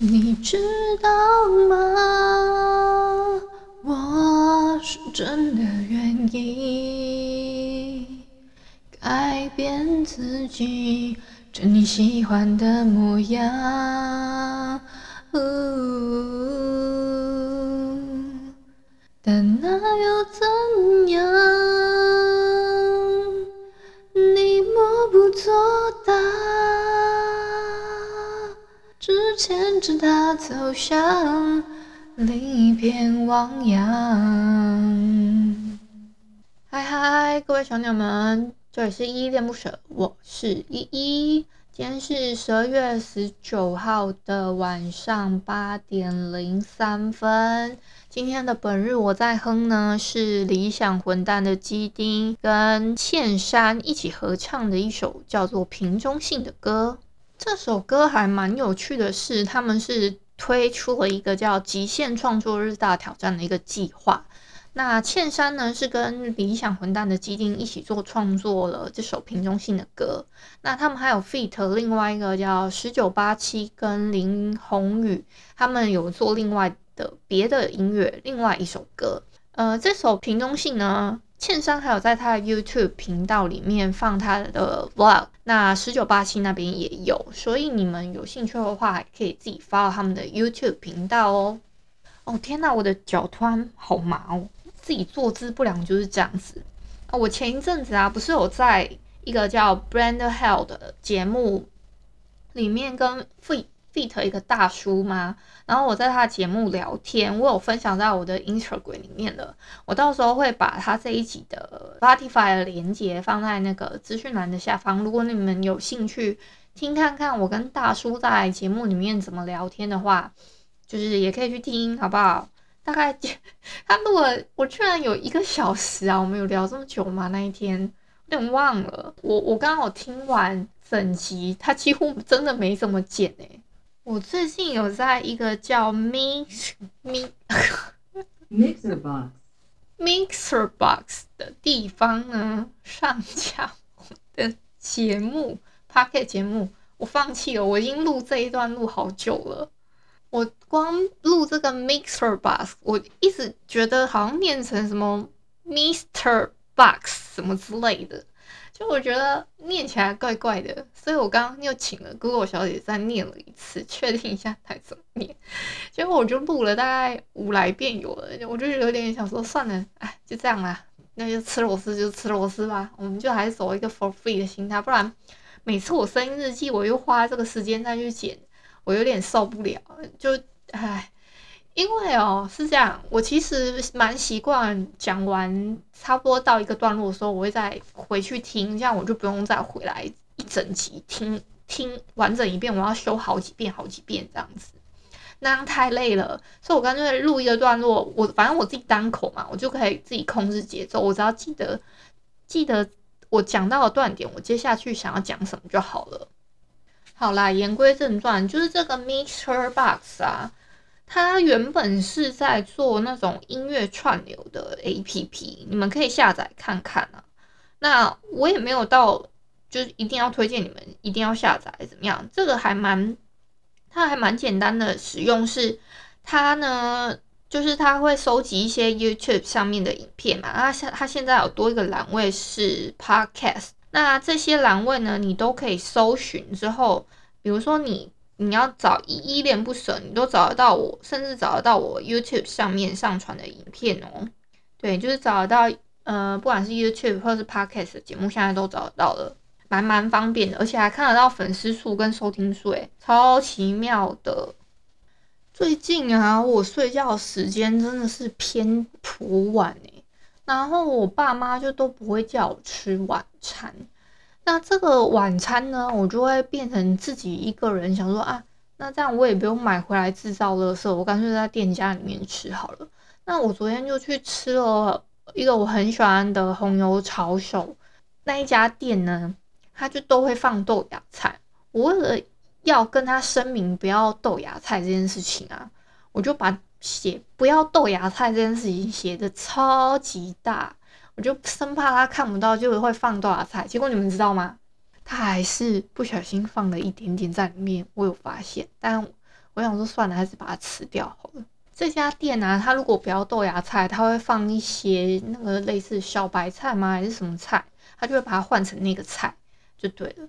你知道吗？我是真的愿意改变自己，成你喜欢的模样。但那又怎样？着他走向另一片汪洋。嗨嗨，各位小鸟们，这里是依依恋不舍，我是依依。今天是十二月十九号的晚上八点零三分。今天的本日我在哼呢，是理想混蛋的基丁跟茜珊一起合唱的一首叫做《瓶中信》的歌。这首歌还蛮有趣的是，他们是推出了一个叫“极限创作日大挑战”的一个计划。那茜珊呢是跟理想混蛋的基丁一起做创作了这首《瓶中信》的歌。那他们还有 feat 另外一个叫十九八七跟林宏宇，他们有做另外的别的音乐，另外一首歌。呃，这首《瓶中信》呢。茜珊还有在他的 YouTube 频道里面放他的 Vlog，那十九八七那边也有，所以你们有兴趣的话，可以自己 follow 他们的 YouTube 频道哦。哦天哪，我的脚突然好麻哦，自己坐姿不良就是这样子啊。我前一阵子啊，不是有在一个叫 Brand Hell 的节目里面跟费 feat 一个大叔吗？然后我在他的节目聊天，我有分享在我的 Instagram 里面的，我到时候会把他这一集的 Spotify 的连接放在那个资讯栏的下方。如果你们有兴趣听看看我跟大叔在节目里面怎么聊天的话，就是也可以去听，好不好？大概他录了，我居然有一个小时啊！我们有聊这么久吗？那一天有点忘了。我我刚好听完整集，他几乎真的没怎么剪诶、我最近有在一个叫 Mix Mix Mixer Box Mixer Box 的地方呢，上架我的节目 Pocket 节目，我放弃了，我已经录这一段录好久了。我光录这个 Mixer Box，我一直觉得好像念成什么 Mister Box 什么之类的。就我觉得念起来怪怪的，所以我刚刚又请了 Google 小姐再念了一次，确定一下该怎么念。结果我就录了大概五来遍有了，我就有点想说算了，哎，就这样啦，那就吃螺丝就吃螺丝吧，我们就还是走一个 for free 的心态，不然每次我声音日记我又花这个时间再去剪，我有点受不了，就唉。因为哦是这样，我其实蛮习惯讲完差不多到一个段落的时候，我会再回去听，这样我就不用再回来一整集听听完整一遍，我要修好几遍好几遍这样子，那样太累了，所以我干脆录一个段落，我反正我自己单口嘛，我就可以自己控制节奏，我只要记得记得我讲到的断点，我接下去想要讲什么就好了。好啦，言归正传，就是这个 MixerBox 啊。它原本是在做那种音乐串流的 APP，你们可以下载看看啊。那我也没有到，就是一定要推荐你们一定要下载怎么样？这个还蛮，它还蛮简单的使用是，它呢就是它会收集一些 YouTube 上面的影片嘛。它现它现在有多一个栏位是 Podcast，那这些栏位呢你都可以搜寻之后，比如说你。你要找依依恋不舍，你都找得到我，甚至找得到我 YouTube 上面上传的影片哦。对，就是找得到，呃，不管是 YouTube 或是 Podcast 的节目，现在都找得到了，蛮蛮方便的，而且还看得到粉丝数跟收听数，诶，超奇妙的。最近啊，我睡觉时间真的是偏普晚诶，然后我爸妈就都不会叫我吃晚餐。那这个晚餐呢，我就会变成自己一个人想说啊，那这样我也不用买回来制造垃圾，我干脆在店家里面吃好了。那我昨天就去吃了一个我很喜欢的红油抄手，那一家店呢，他就都会放豆芽菜。我为了要跟他声明不要豆芽菜这件事情啊，我就把写不要豆芽菜这件事情写的超级大。我就生怕他看不到，就会放豆芽菜。结果你们知道吗？他还是不小心放了一点点在里面。我有发现，但我想说算了，还是把它吃掉好了。这家店啊，他如果不要豆芽菜，他会放一些那个类似小白菜吗？还是什么菜？他就会把它换成那个菜，就对了。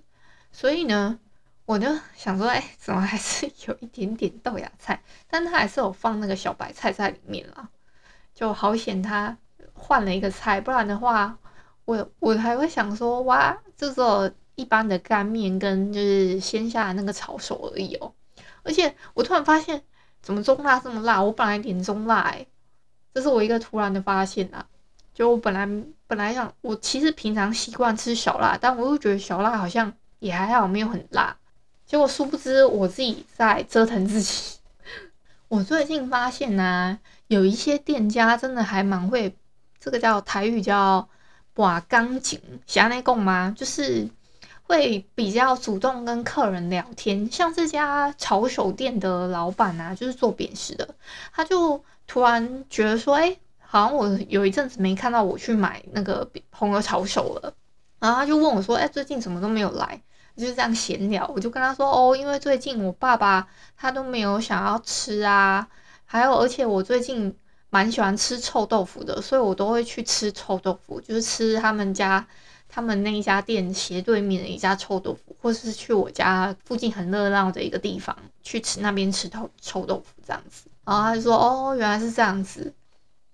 所以呢，我就想说，哎、怎么还是有一点点豆芽菜？但他还是有放那个小白菜在里面啦，就好险他。换了一个菜，不然的话，我我还会想说，哇，这是一般的干面跟就是鲜下那个炒手而已哦。而且我突然发现，怎么中辣这么辣？我本来点中辣哎，这是我一个突然的发现啊。就我本来本来想，我其实平常习惯吃小辣，但我又觉得小辣好像也还好，没有很辣。结果殊不知我自己在折腾自己。我最近发现呢、有一些店家真的还蛮会。这个叫台语叫“拔钢筋”，想要那讲吗？就是会比较主动跟客人聊天。像这家炒手店的老板啊，就是做扁食的，他就突然觉得说：“哎，好像我有一阵子没看到我去买那个红油炒手了。”然后他就问我说：“哎，最近怎么都没有来？”就是这样闲聊，我就跟他说：“哦，因为最近我爸爸他都没有想要吃啊，还有而且我最近。”蛮喜欢吃臭豆腐的，所以我都会去吃臭豆腐，就是吃他们家他们那一家店斜对面的一家臭豆腐，或是去我家附近很热闹的一个地方去吃那边吃臭臭豆腐这样子。然后他就说：“哦，原来是这样子。”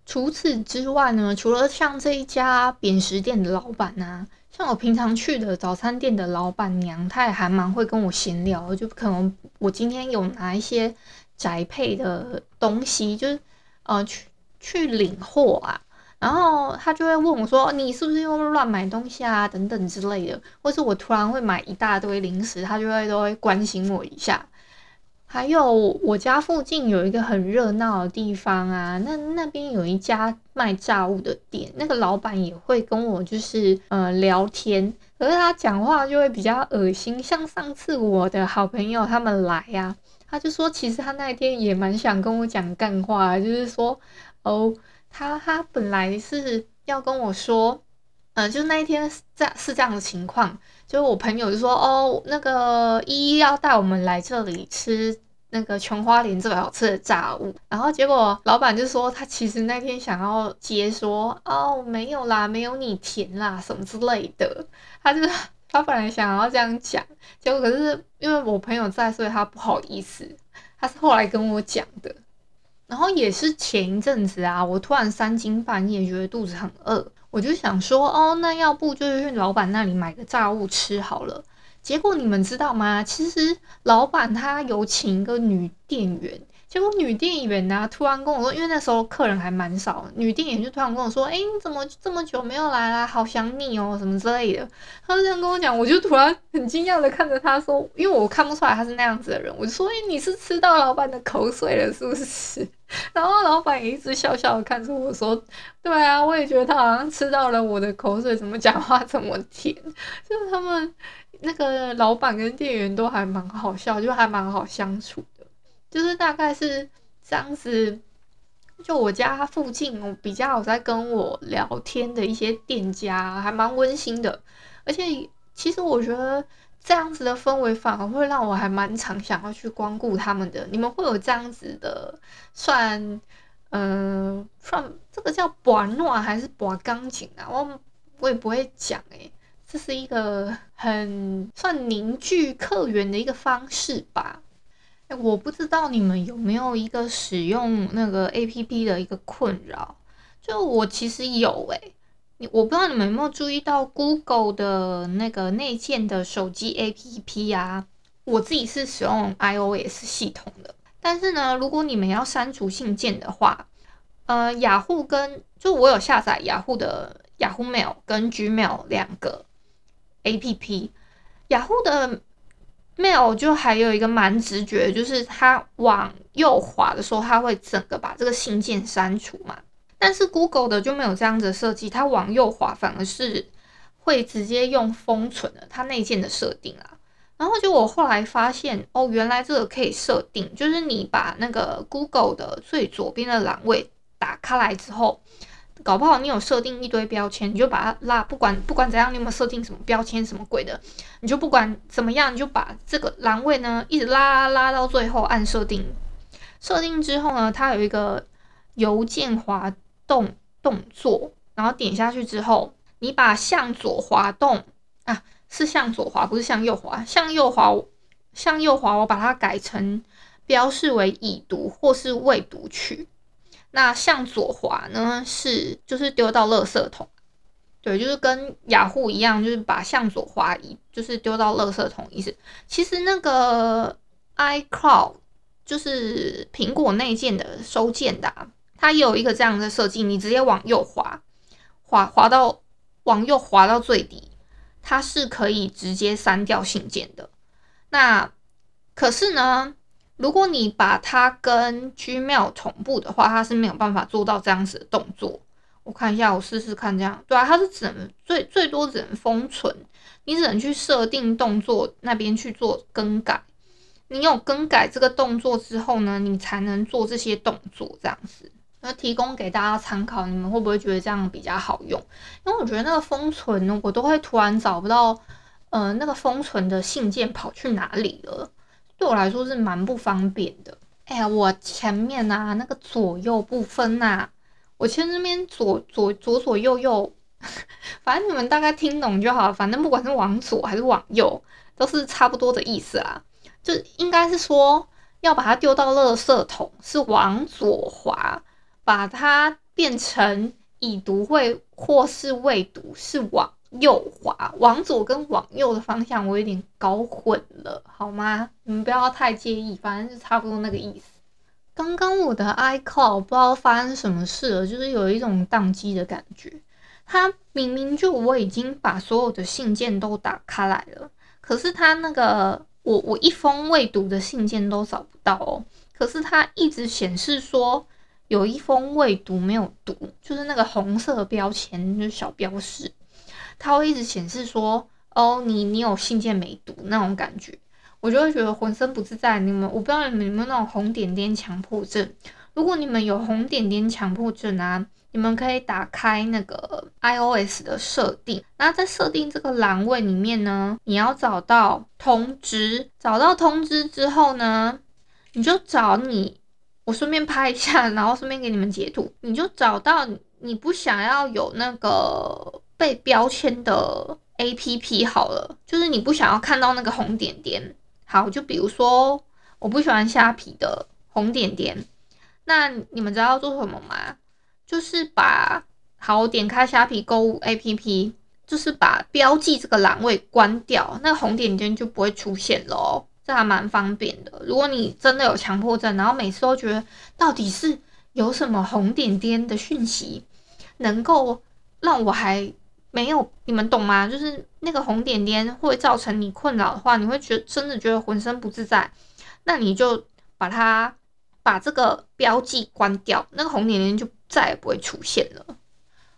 除此之外呢，除了像这一家扁食店的老板呐、啊，像我平常去的早餐店的老板娘，她也还蛮会跟我闲聊，就可能我今天有拿一些宅配的东西，就是。呃，去去领货啊，然后他就会问我说：“你是不是又乱买东西啊？”等等之类的，或是我突然会买一大堆零食，他就会都会关心我一下。还有我家附近有一个很热闹的地方啊，那那边有一家卖炸物的店，那个老板也会跟我就是呃聊天，可是他讲话就会比较恶心，像上次我的好朋友他们来呀、啊。他就说，其实他那一天也蛮想跟我讲干话，就是说，哦，他他本来是要跟我说，嗯、呃，就那一天是这是这样的情况，就是我朋友就说，哦，那个依依要带我们来这里吃那个琼花莲最好吃的炸物，然后结果老板就说，他其实那天想要接说，哦，没有啦，没有你甜啦，什么之类的，他就。他本来想要这样讲，结果可是因为我朋友在，所以他不好意思。他是后来跟我讲的，然后也是前一阵子啊，我突然三更半夜觉得肚子很饿，我就想说，哦，那要不就是去老板那里买个炸物吃好了。结果你们知道吗？其实老板他有请一个女店员。结果女店员呢、突然跟我说，因为那时候客人还蛮少，女店员就突然跟我说：“哎、你怎么这么久没有来啦？好想你哦，什么之类的。”他就这样跟我讲，我就突然很惊讶的看着他说：“因为我看不出来他是那样子的人。”我就说：“哎、欸，你是吃到老板的口水了，是不是？”然后老板也一直笑笑的看着我说：“对啊，我也觉得他好像吃到了我的口水，怎么讲话这么甜？”就是他们那个老板跟店员都还蛮好笑，就还蛮好相处。就是大概是这样子，就我家附近，我比较有在跟我聊天的一些店家，还蛮温馨的。而且，其实我觉得这样子的氛围反而会让我还蛮常想要去光顾他们的。你们会有这样子的算，嗯、算这个叫拔暖还是拔钢琴啊？我我也不会讲诶、这是一个很算凝聚客源的一个方式吧。我不知道你们有没有一个使用那个 APP 的一个困扰，就我其实有诶，你我不知道你们有没有注意到 Google 的那个内建的手机 APP 啊？我自己是使用 iOS 系统的，但是呢，如果你们要删除信件的话，呃，雅虎跟就我有下载雅虎的雅虎 Mail 跟 Gmail 两个 APP。雅虎的 Mail 就还有一个蛮直觉，就是它往右滑的时候，它会整个把这个信件删除嘛。但是 Google 的就没有这样子的设计，它往右滑反而是会直接用封存的它内建的设定啊。然后就我后来发现，哦，原来这个可以设定，就是你把那个 Google 的最左边的栏位打开来之后。搞不好你有设定一堆标签，你就把它拉，不管不管怎样，你有没有设定什么标签什么鬼的，你就不管怎么样，你就把这个栏位呢一直拉拉到最后，按设定。设定之后呢，它有一个邮件滑动动作，然后点下去之后，你把向左滑动啊，是向左滑，不是向右滑，向右滑，向右滑，我把它改成标示为已读或是未读取。那向左滑呢，是就是丢到垃圾桶，对，就是跟雅虎一样，就是把向左滑移，就是丢到垃圾桶意思。其实那个 iCloud 就是苹果内建的收件的，它也有一个这样的设计，你直接往右滑，滑滑到往右滑到最底，它是可以直接删掉信件的。那可是呢，如果你把它跟 Gmail 同步的话，它是没有办法做到这样子的动作。我看一下，我试试看这样。对啊，它是只能最最多只能封存，你只能去设定动作那边去做更改。你有更改这个动作之后呢，你才能做这些动作这样子。那提供给大家参考，你们会不会觉得这样比较好用？因为我觉得那个封存呢，我都会突然找不到，呃，那个封存的信件跑去哪里了。对我来说是蛮不方便的。哎呀，我前面啊，那个左右不分呐，我前这边左左左左右右，反正你们大概听懂就好。反正不管是往左还是往右，都是差不多的意思啊。就应该是说要把它丢到垃圾桶，是往左滑；把它变成已读会或是未读，是往。右滑，往左跟往右的方向我有点搞混了，好吗？你们不要太介意，反正就差不多那个意思。刚刚我的 iCloud 不知道发生什么事了，就是有一种宕机的感觉。它明明就我已经把所有的信件都打开来了，可是它那个我我一封未读的信件都找不到哦。可是它一直显示说有一封未读没有读，就是那个红色标签，就是小标识。它会一直显示说，哦，你你有信件没读那种感觉，我就会觉得浑身不自在。你们，我不知道你们有没有那种红点点强迫症。如果你们有红点点强迫症啊，你们可以打开那个 iOS 的设定，那在设定这个栏位里面呢，你要找到通知，找到通知之后呢，你就找你，我顺便拍一下，然后顺便给你们截图，你就找到你不想要有那个。被标签的 APP 好了，就是你不想要看到那个红点点。好，就比如说我不喜欢虾皮的红点点，那你们知道要做什么吗？就是把好，我点开虾皮购物 APP，就是把标记这个栏位关掉，那个红点点就不会出现了。这还蛮方便的。如果你真的有强迫症，然后每次都觉得到底是有什么红点点的讯息能够让我还。没有，你们懂吗？就是那个红点点会造成你困扰的话，你会觉得真的觉得浑身不自在，那你就把它把这个标记关掉，那个红点点就再也不会出现了。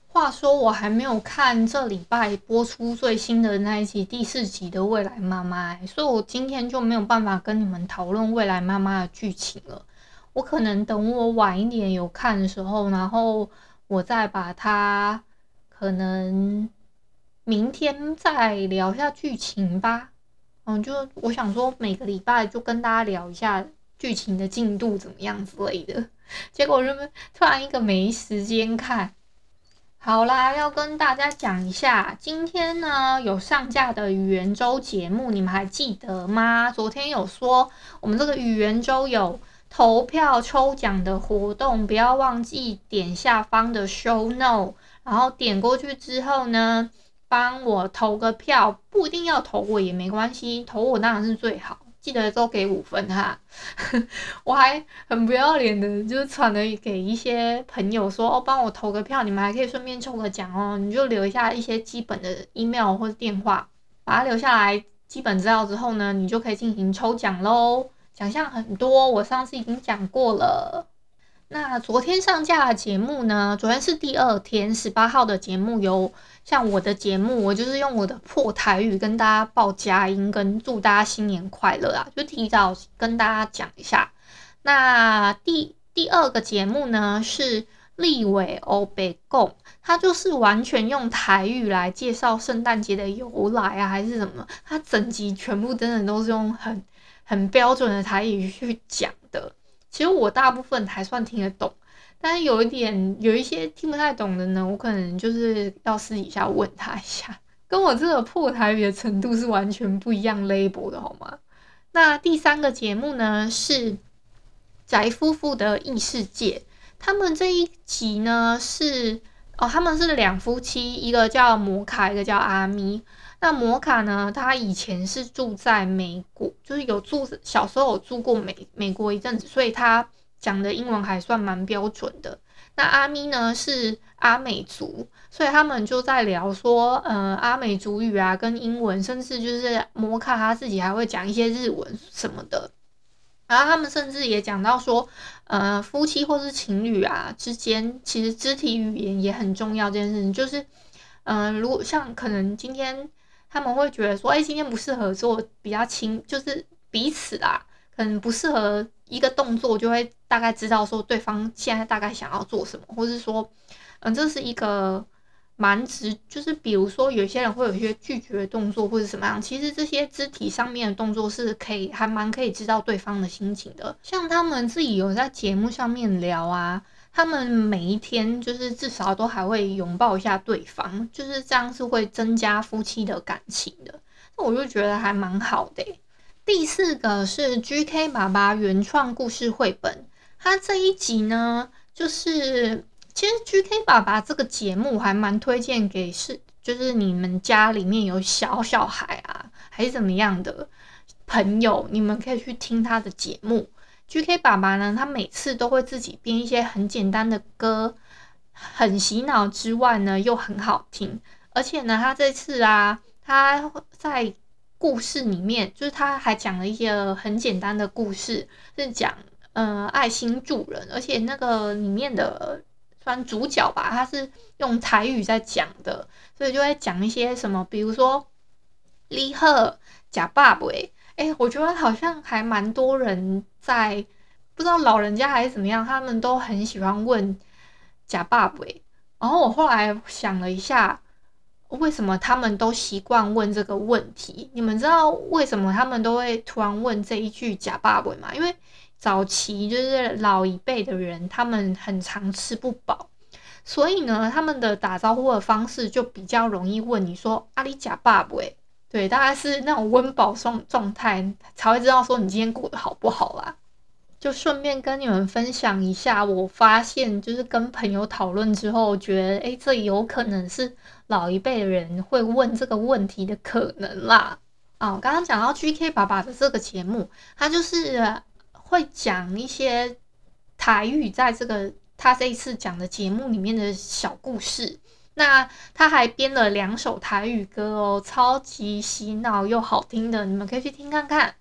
话说我还没有看这礼拜播出最新的那一集第四集的未来妈妈，所以我今天就没有办法跟你们讨论未来妈妈的剧情了。我可能等我晚一点有看的时候，然后我再把它。可能明天再聊一下剧情吧。嗯，就我想说，每个礼拜就跟大家聊一下剧情的进度怎么样之类的。结果就突然一个没时间看。好啦，要跟大家讲一下，今天呢有上架的语言周节目，你们还记得吗？昨天有说我们这个语言周有投票抽奖的活动，不要忘记点下方的 show note。然后点过去之后呢，帮我投个票，不一定要投我也没关系，投我当然是最好。记得都给五分哈，我还很不要脸的，就是传了给一些朋友说哦，帮我投个票，你们还可以顺便抽个奖哦，你就留下一些基本的 email 或者电话，把它留下来基本资料之后呢，你就可以进行抽奖喽。奖项很多，我上次已经讲过了。那昨天上架的节目呢？昨天是第二天，十八号的节目有像我的节目，我就是用我的破台语跟大家报佳音，跟祝大家新年快乐啊，就提早跟大家讲一下。那第第二个节目呢是立伟欧北贡，他就是完全用台语来介绍圣诞节的由来啊，还是什么？他整集全部真的都是用很很标准的台语去讲的。其实我大部分还算听得懂，但是有一点有一些听不太懂的呢，我可能就是要私底下问他一下，跟我这个破台语的程度是完全不一样 label 的好吗？那第三个节目呢是宅夫妇的异世界，他们这一集呢是哦，他们是两夫妻，一个叫摩卡，一个叫阿咪。那摩卡呢？他以前是住在美国，就是有住小时候有住过美美国一阵子，所以他讲的英文还算蛮标准的。那阿咪呢是阿美族，所以他们就在聊说，呃，阿美族语啊，跟英文，甚至就是摩卡他自己还会讲一些日文什么的。然后他们甚至也讲到说，呃，夫妻或是情侣啊之间，其实肢体语言也很重要。这件事情就是，嗯、如果像可能今天。他们会觉得说，哎，今天不适合做比较轻，就是彼此啦，可能不适合一个动作，就会大概知道说对方现在大概想要做什么，或是说，嗯，这是一个蛮直，就是比如说有些人会有一些拒绝动作或者什么样，其实这些肢体上面的动作是可以还蛮可以知道对方的心情的，像他们自己有在节目上面聊啊。他们每一天就是至少都还会拥抱一下对方，就是这样是会增加夫妻的感情的。那我就觉得还蛮好的。第四个是 GK 爸爸原创故事绘本，他这一集呢，就是其实 GK 爸爸这个节目还蛮推荐给是，就是你们家里面有小小孩啊，还是怎么样的朋友，你们可以去听他的节目。GK 爸爸呢，他每次都会自己编一些很简单的歌，很洗脑之外呢，又很好听。而且呢，他这次啊，他在故事里面，就是他还讲了一些很简单的故事，是讲呃爱心助人，而且那个里面的算主角吧，他是用台语在讲的，所以就会讲一些什么，比如说你好，呷饱未？哎，我觉得好像还蛮多人在，不知道老人家还是怎么样，他们都很喜欢问呷饱未。然后我后来想了一下，为什么他们都习惯问这个问题？你们知道为什么他们都会突然问这一句呷饱未吗？因为早期就是老一辈的人，他们很常吃不饱，所以呢，他们的打招呼的方式就比较容易问你说：“阿里呷饱未？”对，大概是那种温饱状状态才会知道说你今天过得好不好啦。就顺便跟你们分享一下，我发现就是跟朋友讨论之后，觉得诶，这有可能是老一辈人会问这个问题的可能啦。啊，我刚刚讲到 GK 爸爸的这个节目，他就是会讲一些台语，在这个他这一次讲的节目里面的小故事。那他还编了两首台语歌哦，超级洗脑又好听的，你们可以去听看看。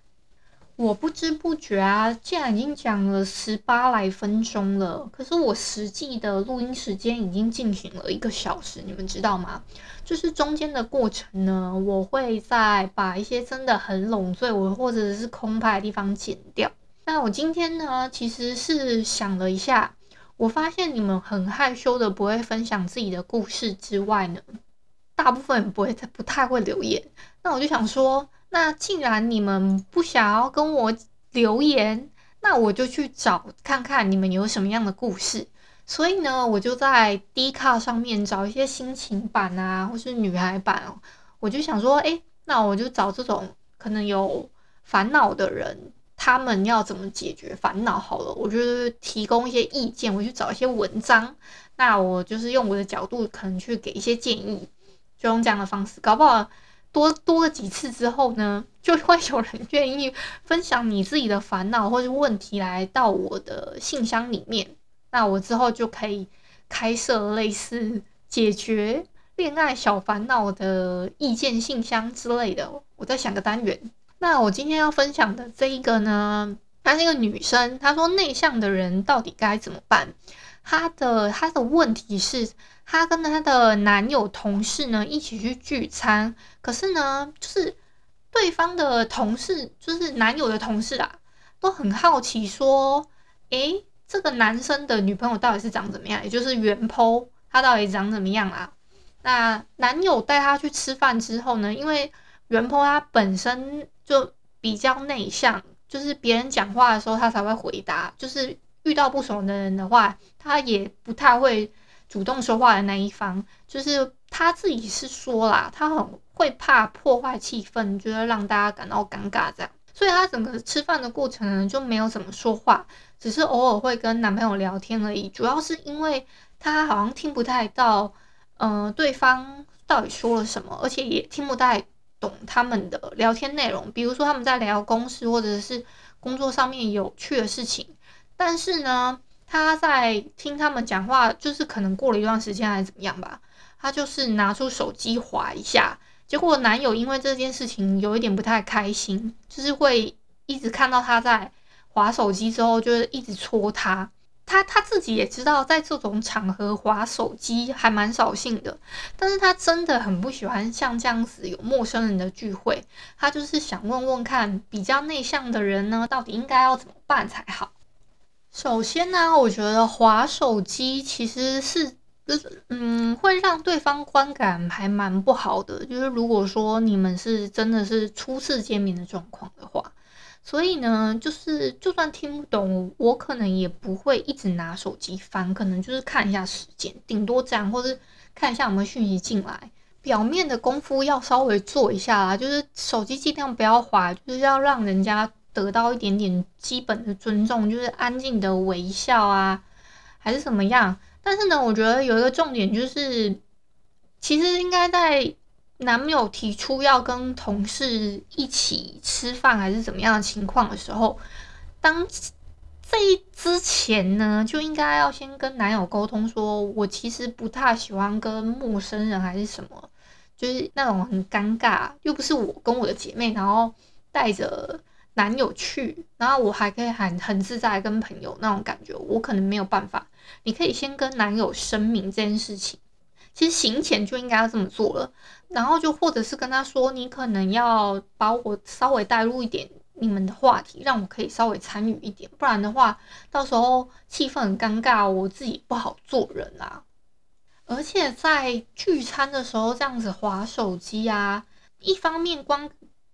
我不知不觉啊，竟然已经讲了十八来分钟了，可是我实际的录音时间已经进行了一个小时，你们知道吗？就是中间的过程呢，我会再把一些真的很冗赘我或者是空拍的地方剪掉。那我今天呢，其实是想了一下。我发现你们很害羞的，不会分享自己的故事之外呢，大部分不会不太会留言。那我就想说，那既然你们不想要跟我留言，那我就去找看看你们有什么样的故事。所以呢，我就在 D car 上面找一些心情版啊，或是女孩版哦。我就想说，哎，那我就找这种可能有烦恼的人。他们要怎么解决烦恼？好了，我就是提供一些意见，我去找一些文章，那我就是用我的角度，可能去给一些建议，就用这样的方式，搞不好多多了几次之后呢，就会有人愿意分享你自己的烦恼或者问题来到我的信箱里面，那我之后就可以开设类似解决恋爱小烦恼的意见信箱之类的，我在想个单元。那我今天要分享的这一个呢，她是一个女生，她说内向的人到底该怎么办？她的她的问题是，她跟她的男友同事呢一起去聚餐，可是呢，就是对方的同事，就是男友的同事啊，都很好奇说，诶，这个男生的女朋友到底是长怎么样？也就是原 po，他到底长怎么样啊？那男友带她去吃饭之后呢，因为原 po 他本身就比较内向，就是别人讲话的时候他才会回答，就是遇到不熟的人的话，他也不太会主动说话的那一方。就是他自己是说啦，他很会怕破坏气氛，就是让大家感到尴尬这样，所以他整个吃饭的过程呢就没有怎么说话，只是偶尔会跟男朋友聊天而已。主要是因为他好像听不太到。嗯、呃，对方到底说了什么，而且也听不太懂他们的聊天内容。比如说他们在聊公事或者是工作上面有趣的事情，但是呢，他在听他们讲话，就是可能过了一段时间还是怎么样吧，他就是拿出手机划一下，结果男友因为这件事情有一点不太开心，就是会一直看到他在划手机之后，就是一直戳他。他他自己也知道，在这种场合滑手机还蛮扫兴的，但是他真的很不喜欢像这样子有陌生人的聚会。他就是想问问看，比较内向的人呢，到底应该要怎么办才好？首先呢，我觉得滑手机其实是，就是嗯，会让对方观感还蛮不好的。就是如果说你们是真的是初次见面的状况的话。所以呢，就是就算听不懂，我可能也不会一直拿手机翻，可能就是看一下时间，顶多这样，或是看一下有没有讯息进来。表面的功夫要稍微做一下啦，就是手机尽量不要滑，就是要让人家得到一点点基本的尊重，就是安静的微笑啊，还是怎么样。但是呢，我觉得有一个重点就是，其实应该在。男友提出要跟同事一起吃饭还是怎么样的情况的时候，当这一之前呢，就应该要先跟男友沟通说，说我其实不太喜欢跟陌生人还是什么，就是那种很尴尬，又不是我跟我的姐妹，然后带着男友去，然后我还可以很很自在跟朋友那种感觉，我可能没有办法。你可以先跟男友声明这件事情。其实行前就应该要这么做了，然后就或者是跟他说，你可能要把我稍微带入一点你们的话题，让我可以稍微参与一点，不然的话，到时候气氛很尴尬，我自己不好做人啦。而且在聚餐的时候这样子滑手机啊，一方面光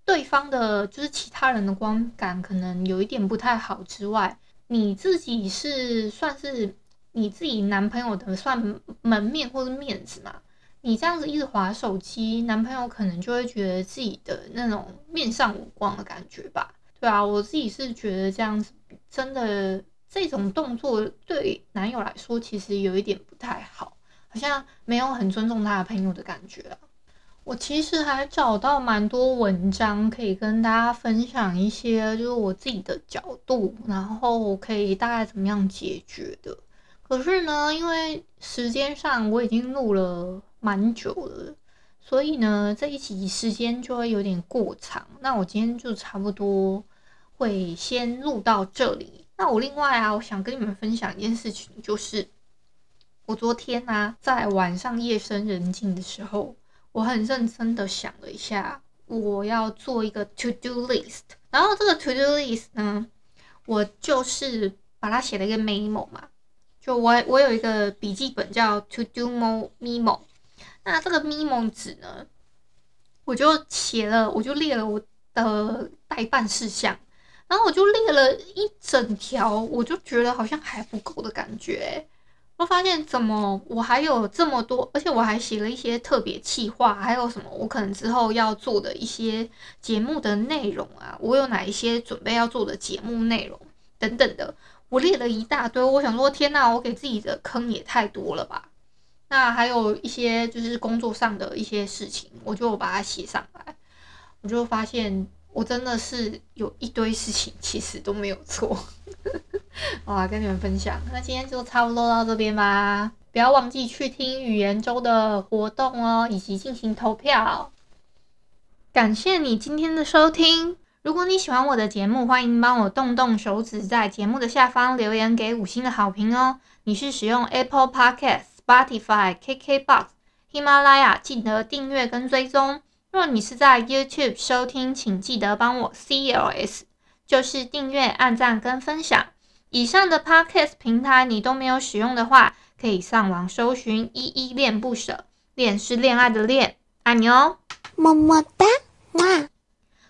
对方的就是其他人的观感可能有一点不太好之外，你自己是算是。你自己男朋友的算门面或者面子嘛？你这样子一直划手机，男朋友可能就会觉得自己的那种面上无光的感觉吧？对啊，我自己是觉得这样子真的这种动作对男友来说其实有一点不太好，好像没有很尊重他的朋友的感觉啊。我其实还找到蛮多文章可以跟大家分享一些，就是我自己的角度，然后可以大概怎么样解决的。可是呢，因为时间上我已经录了蛮久了，所以呢，这一集时间就会有点过长。那我今天就差不多会先录到这里。那我另外啊，我想跟你们分享一件事情，就是我昨天啊，在晚上夜深人静的时候，我很认真的想了一下，我要做一个 to do list。然后这个 to do list 呢，我就是把它写了一个 memo 嘛。就我我有一个笔记本叫 To Do Memo，那这个 Memo 纸呢，我就写了，我就列了我的待办事项，然后我就列了一整条，我就觉得好像还不够的感觉。我发现怎么我还有这么多，而且我还写了一些特别企划，还有什么我可能之后要做的一些节目的内容啊，我有哪一些准备要做的节目内容等等的。我列了一大堆，我想说，天呐，我给自己的坑也太多了吧？那还有一些就是工作上的一些事情，我就把它写上来。我就发现，我真的是有一堆事情其实都没有做。好啦，跟你们分享。那今天就差不多到这边吧。不要忘记去听语言周的活动哦，以及进行投票。感谢你今天的收听。如果你喜欢我的节目，欢迎帮我动动手指，在节目的下方留言给五星的好评哦。你是使用 Apple Podcast、Spotify、KKBox、喜马拉雅，记得订阅跟追踪。若你是在 YouTube 收听，请记得帮我 CLS，就是订阅、按赞跟分享。以上的 Podcast 平台你都没有使用的话，可以上网搜寻“依依恋不舍”，恋是恋爱的恋，爱你哦，么么哒，哇！